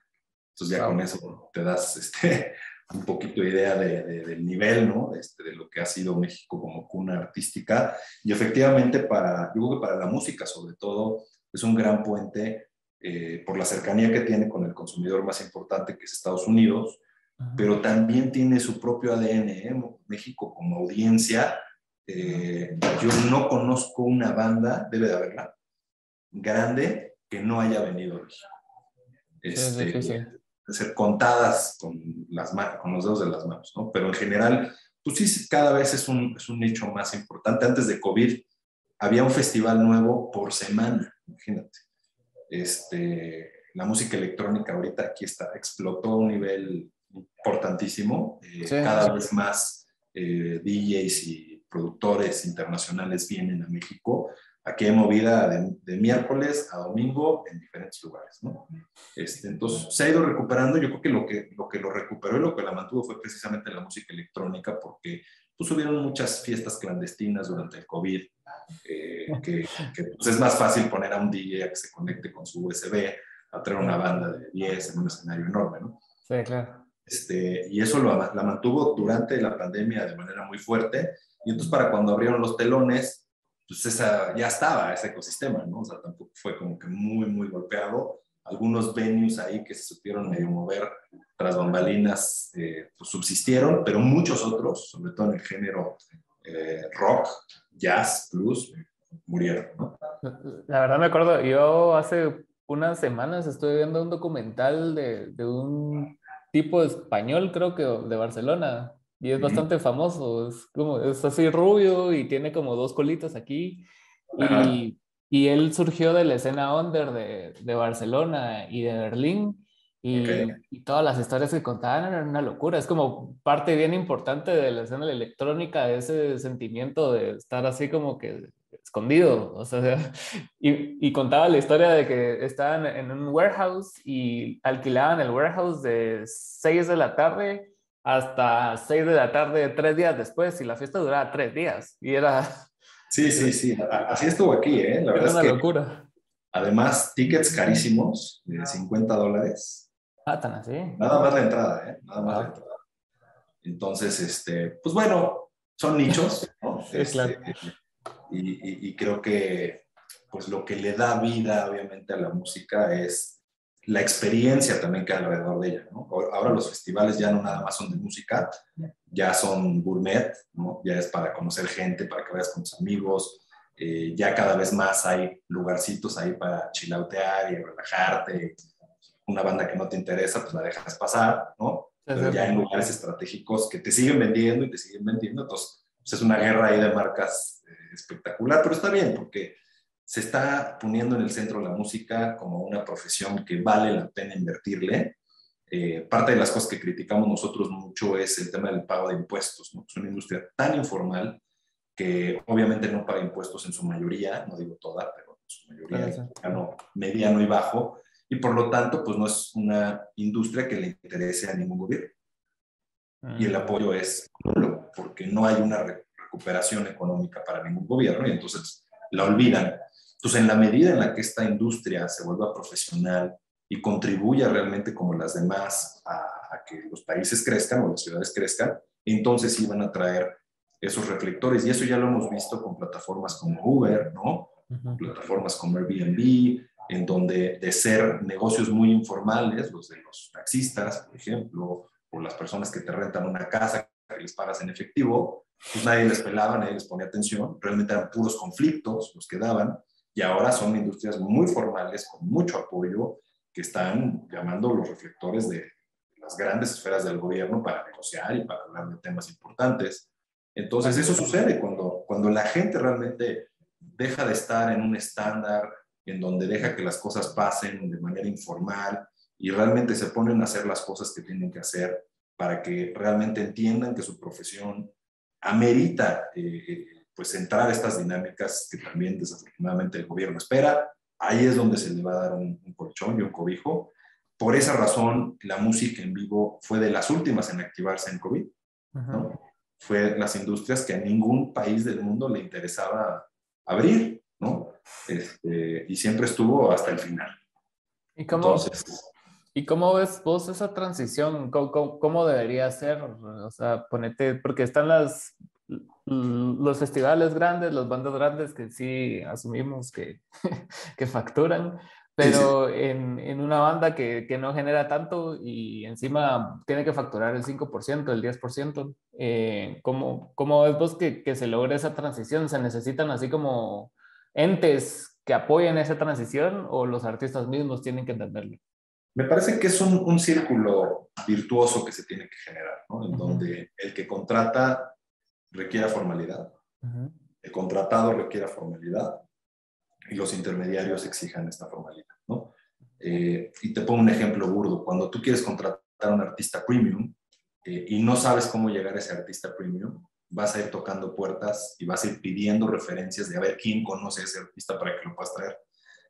Entonces ya con eso te das este, un poquito idea de, del nivel, ¿no? Este, de lo que ha sido México como cuna artística. Y efectivamente, para, yo creo que para la música sobre todo, es un gran puente eh, por la cercanía que tiene con el consumidor más importante, que es Estados Unidos, pero también tiene su propio ADN. ¿eh? México como audiencia eh, yo no conozco una banda, debe de haberla, grande que no haya venido a México. Este, ser contadas con, las con los dedos de las manos, ¿no? Pero en general, pues sí, cada vez es un, es un nicho más importante. Antes de COVID había un festival nuevo por semana, imagínate. Este, la música electrónica ahorita aquí está, explotó a un nivel importantísimo. Eh, cada vez más eh, DJs y productores internacionales vienen a México. Aquí hay movida de, miércoles a domingo en diferentes lugares, ¿no? Este, entonces, se ha ido recuperando. Yo creo que lo, que lo que lo recuperó y lo que la mantuvo fue precisamente la música electrónica, porque pues, hubieron muchas fiestas clandestinas durante el COVID, eh, que, pues, es más fácil poner a un DJ a que se conecte con su USB, a traer una banda de 10 en un escenario enorme, ¿no? Sí, claro. Este, y eso lo, la mantuvo durante la pandemia de manera muy fuerte y entonces para cuando abrieron los telones, pues esa, ya estaba ese ecosistema, ¿no? O sea, tampoco fue como que muy, muy golpeado. Algunos venues ahí que se supieron medio mover tras bambalinas, eh, pues subsistieron, pero muchos otros, sobre todo en el género eh, rock, jazz, blues, murieron, ¿no? La verdad me acuerdo, yo hace unas semanas estuve viendo un documental de, de un tipo español, creo que de Barcelona, y es bastante famoso, es como, es así rubio y tiene como dos colitas aquí. Y, y, él surgió de la escena under de, de Barcelona y de Berlín. Y, y, todas las historias que contaban eran una locura. Es como parte bien importante de la escena electrónica, ese sentimiento de estar así como que escondido. O sea, y, y, contaba la historia de que estaban en un warehouse y alquilaban el warehouse de 6 de la tarde hasta 6 de la tarde, tres días después, y la fiesta duraba tres días. Y era... Sí, sí, sí, así estuvo aquí, ¿eh? La verdad es una locura. Además, tickets carísimos, de 50 dólares. Ah, tan así. Nada más la entrada, ¿eh? Nada más la entrada. Entonces, este, pues bueno, son nichos, ¿no? Sí, claro. Este, y, y creo que, pues lo que le da vida, obviamente, a la música es la experiencia también que hay alrededor de ella. ¿no? Ahora los festivales ya no nada más son de música, ya son gourmet, ¿no? ya es para conocer gente, para que vayas con tus amigos, eh, ya cada vez más hay lugarcitos ahí para chilautear y relajarte. Una banda que no te interesa, pues la dejas pasar, ¿no? Pero ya hay lugares estratégicos que te siguen vendiendo y te siguen vendiendo, entonces pues, es una guerra ahí de marcas espectacular, pero está bien porque se está poniendo en el centro la música como una profesión que vale la pena invertirle. Eh, parte de las cosas que criticamos nosotros mucho es el tema del pago de impuestos. ¿no? Es una industria tan informal que obviamente no paga impuestos en su mayoría, no digo toda, pero en su mayoría mediano y bajo, y por lo tanto pues no es una industria que le interese a ningún gobierno. Y el apoyo es nulo, porque no hay una recuperación económica para ningún gobierno y entonces la olvidan. Entonces, en la medida en la que esta industria se vuelva profesional y contribuya realmente como las demás a, que los países crezcan o las ciudades crezcan, entonces sí van a traer esos reflectores. Y eso ya lo hemos visto con plataformas como Uber, ¿no? Plataformas como Airbnb, en donde de ser negocios muy informales, los de los taxistas, por ejemplo, o las personas que te rentan una casa que les pagas en efectivo, pues nadie les pelaba, nadie les ponía atención, realmente eran puros conflictos los que daban, y ahora son industrias muy formales, con mucho apoyo, que están llamando los reflectores de las grandes esferas del gobierno para negociar y para hablar de temas importantes. Entonces, eso sucede cuando, cuando la gente realmente deja de estar en un estándar en donde deja que las cosas pasen de manera informal y realmente se ponen a hacer las cosas que tienen que hacer para que realmente entiendan que su profesión amerita eh, pues entrar a estas dinámicas que también desafortunadamente el gobierno espera. Ahí es donde se le va a dar un, colchón y un cobijo. Por esa razón, la música en vivo fue de las últimas en activarse en COVID. Fue las industrias que a ningún país del mundo le interesaba abrir, ¿no? Este, y siempre estuvo hasta el final. ¿Y cómo, ¿Y cómo ves vos esa transición? ¿Cómo, cómo, debería ser? O sea, ponete, porque están las, los festivales grandes, las bandas grandes que sí asumimos que, que facturan, pero En, en, una banda que, que, no genera tanto y encima tiene que facturar el 5%, el 10%, eh, ¿cómo, ¿cómo ves vos que, que se logre esa transición? ¿Se necesitan así como entes que apoyen esa transición o los artistas mismos tienen que entenderlo? Me parece que es un, un círculo virtuoso que se tiene que generar, ¿no? En donde el que contrata requiera formalidad, el contratado requiera formalidad y los intermediarios exijan esta formalidad, ¿no? Eh, y te pongo un ejemplo burdo. Cuando tú quieres contratar a un artista premium eh, y no sabes cómo llegar a ese artista premium, vas a ir tocando puertas y vas a ir pidiendo referencias de a ver quién conoce a ese artista para que lo puedas traer.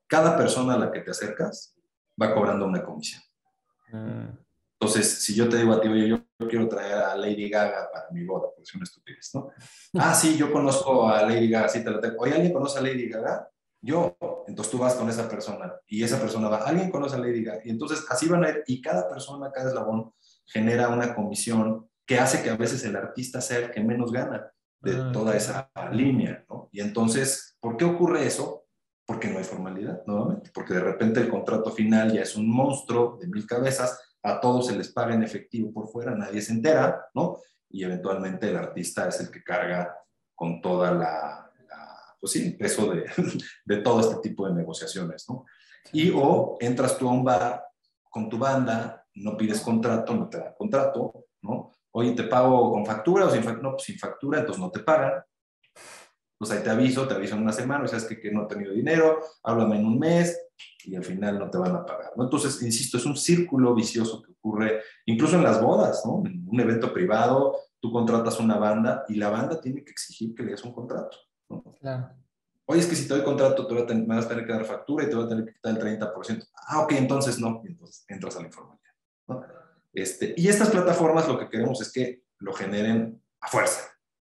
Cada persona a la que te acercas va cobrando una comisión. Mm. Entonces, si yo te digo a ti, oye, yo quiero traer a Lady Gaga para mi boda, pues es una estupidez, ¿no? Ah, sí, yo conozco a Lady Gaga, sí te la tengo. Oye, ¿alguien conoce a Lady Gaga? Yo. Entonces tú vas con esa persona y esa persona va, ¿alguien conoce a Lady Gaga? Y entonces así van a ir y cada persona, cada eslabón genera una comisión que hace que a veces el artista sea el que menos gana de ah, toda esa línea, ¿no? Y entonces, ¿por qué ocurre eso? Porque no hay formalidad, nuevamente, porque de repente el contrato final ya es un monstruo de mil cabezas a todos se les paga en efectivo por fuera, nadie se entera, ¿no? Y eventualmente el artista es el que carga con toda la, pues sí, el peso de, de, todo este tipo de negociaciones, ¿no? Y o entras tú a un bar con tu banda, no pides contrato, no te dan contrato, ¿no? Oye, ¿te pago con factura o sin factura? No, pues sin factura, entonces no te pagan. Pues ahí te aviso, te aviso en una semana, o sea, es que, que no he tenido dinero, háblame en un mes, y al final no te van a pagar. ¿no? Entonces, insisto, es un círculo vicioso que ocurre incluso en las bodas, ¿no? En un evento privado, tú contratas una banda y la banda tiene que exigir que le des un contrato. ¿no? Claro. Oye, es que si te doy contrato, te me vas a tener que dar factura y te voy a tener que quitar el 30%. Ah, ok, entonces no. entonces entras a la informalidad. ¿no? Este, y estas plataformas lo que queremos es que lo generen a fuerza.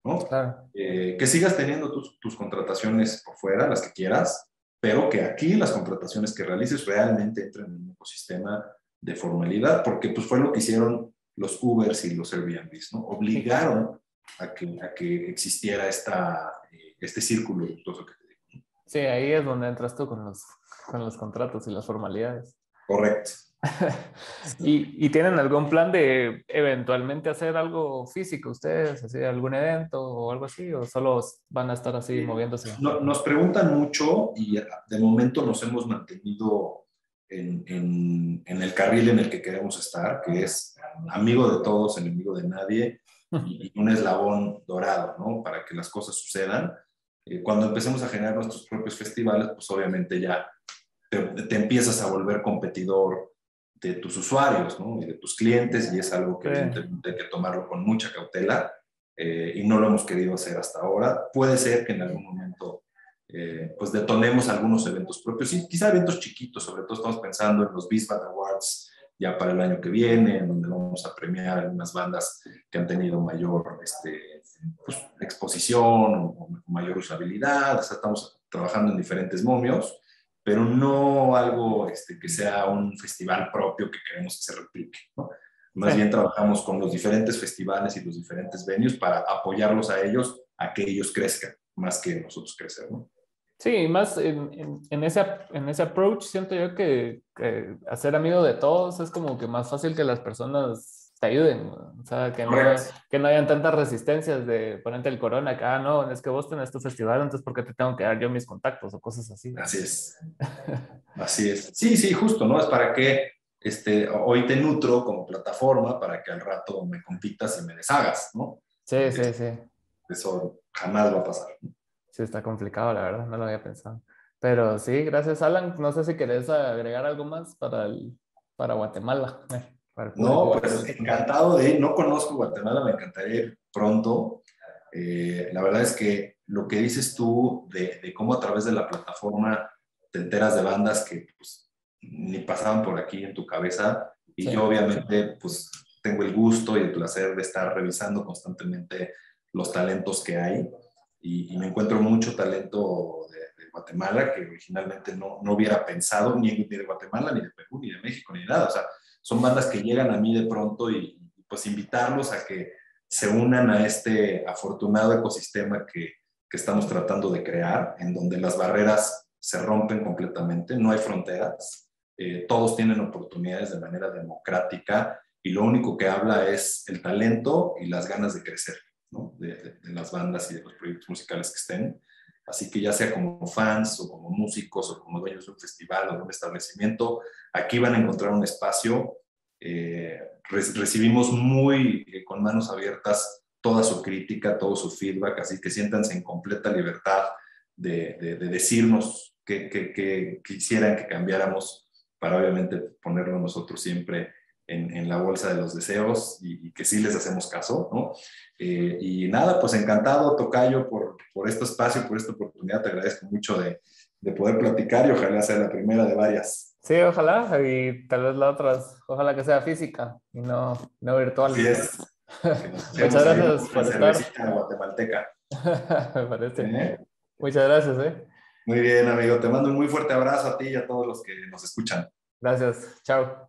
¿No? Claro. Eh, que sigas teniendo tus, tus contrataciones por fuera, las que quieras, pero que aquí las contrataciones que realices realmente entren en un ecosistema de formalidad, porque pues fue lo que hicieron los Ubers y los Airbnbs, ¿no? Obligaron a que, a que existiera esta, eh, este círculo virtuoso que te digo. Sí, ahí es donde entras tú con los, con los contratos y las formalidades. Correcto. ¿Y, tienen algún plan de eventualmente hacer algo físico ustedes, así, algún evento o algo así, o solo van a estar así moviéndose? nos preguntan mucho y de momento nos hemos mantenido en, en, en, el carril en el que queremos estar, que es amigo de todos, enemigo de nadie y, un eslabón dorado, ¿no? Para que las cosas sucedan. Eh, cuando empecemos a generar nuestros propios festivales, pues obviamente ya te, te empiezas a volver competidor de tus usuarios ¿no? y de tus clientes y es algo que hay que tomarlo con mucha cautela eh, y no lo hemos querido hacer hasta ahora. Puede ser que en algún momento eh, pues detonemos algunos eventos propios y quizá eventos chiquitos, sobre todo estamos pensando en los Bisbat Awards ya para el año que viene, en donde vamos a premiar algunas bandas que han tenido mayor este, pues, exposición o, mayor usabilidad. estamos trabajando en diferentes momios pero no algo este, que sea un festival propio que queremos que se replique. ¿no? Más bien trabajamos con los diferentes festivales y los diferentes venues para apoyarlos a ellos a que ellos crezcan, más que nosotros crecer. ¿no? Sí, más en, en, ese, en ese approach siento yo que, hacer amigo de todos es como que más fácil que las personas te ayuden, o sea, que no, que no hayan tantas resistencias de ponerte el corona, acá, ah, no, es que vos tenés tu festival, entonces ¿por qué te tengo que dar yo mis contactos o cosas así? Así es, así es. Sí, sí, justo, ¿no? Es para que este, hoy te nutro como plataforma para que al rato me compitas y me deshagas, ¿no? Sí, sí, sí. Eso jamás va a pasar. Sí, está complicado, la verdad, no lo había pensado. Pero sí, gracias Alan. No sé si querés agregar algo más para, el, para Guatemala. No, pues encantado de ir. No conozco Guatemala, me encantaría ir pronto. Eh, la verdad es que lo que dices tú de, cómo a través de la plataforma te enteras de bandas que pues, ni pasaban por aquí en tu cabeza y yo obviamente pues tengo el gusto y el placer de estar revisando constantemente los talentos que hay y, me encuentro mucho talento de, Guatemala que originalmente no, no hubiera pensado ni, ni de Guatemala, ni de Perú, ni de México, ni de nada. O sea, son bandas que llegan a mí de pronto y, pues invitarlos a que se unan a este afortunado ecosistema que, que estamos tratando de crear, en donde las barreras se rompen completamente, no hay fronteras, eh, todos tienen oportunidades de manera democrática y lo único que habla es el talento y las ganas de crecer ¿no? de, de, las bandas y de los proyectos musicales que estén. Así que ya sea como fans o como músicos o como dueños de un festival o de un establecimiento, aquí van a encontrar un espacio. Eh, recibimos muy eh, con manos abiertas toda su crítica, todo su feedback, así que siéntanse en completa libertad de, de, decirnos qué quisieran que cambiáramos para obviamente ponerlo nosotros siempre en, la bolsa de los deseos y, que sí les hacemos caso, ¿no? Eh, y nada, pues encantado, Tocayo, por, por este espacio, por esta oportunidad. Te agradezco mucho de, de, poder platicar y ojalá sea la primera de varias. Sí, ojalá, y tal vez la otra, ojalá que sea física y no, no virtual. Así es. Muchas gracias por estar. guatemalteca. Me parece. ¿Eh? Muchas gracias, ¿eh? Muy bien, amigo. Te mando un muy fuerte abrazo a ti y a todos los que nos escuchan. Gracias. Chao.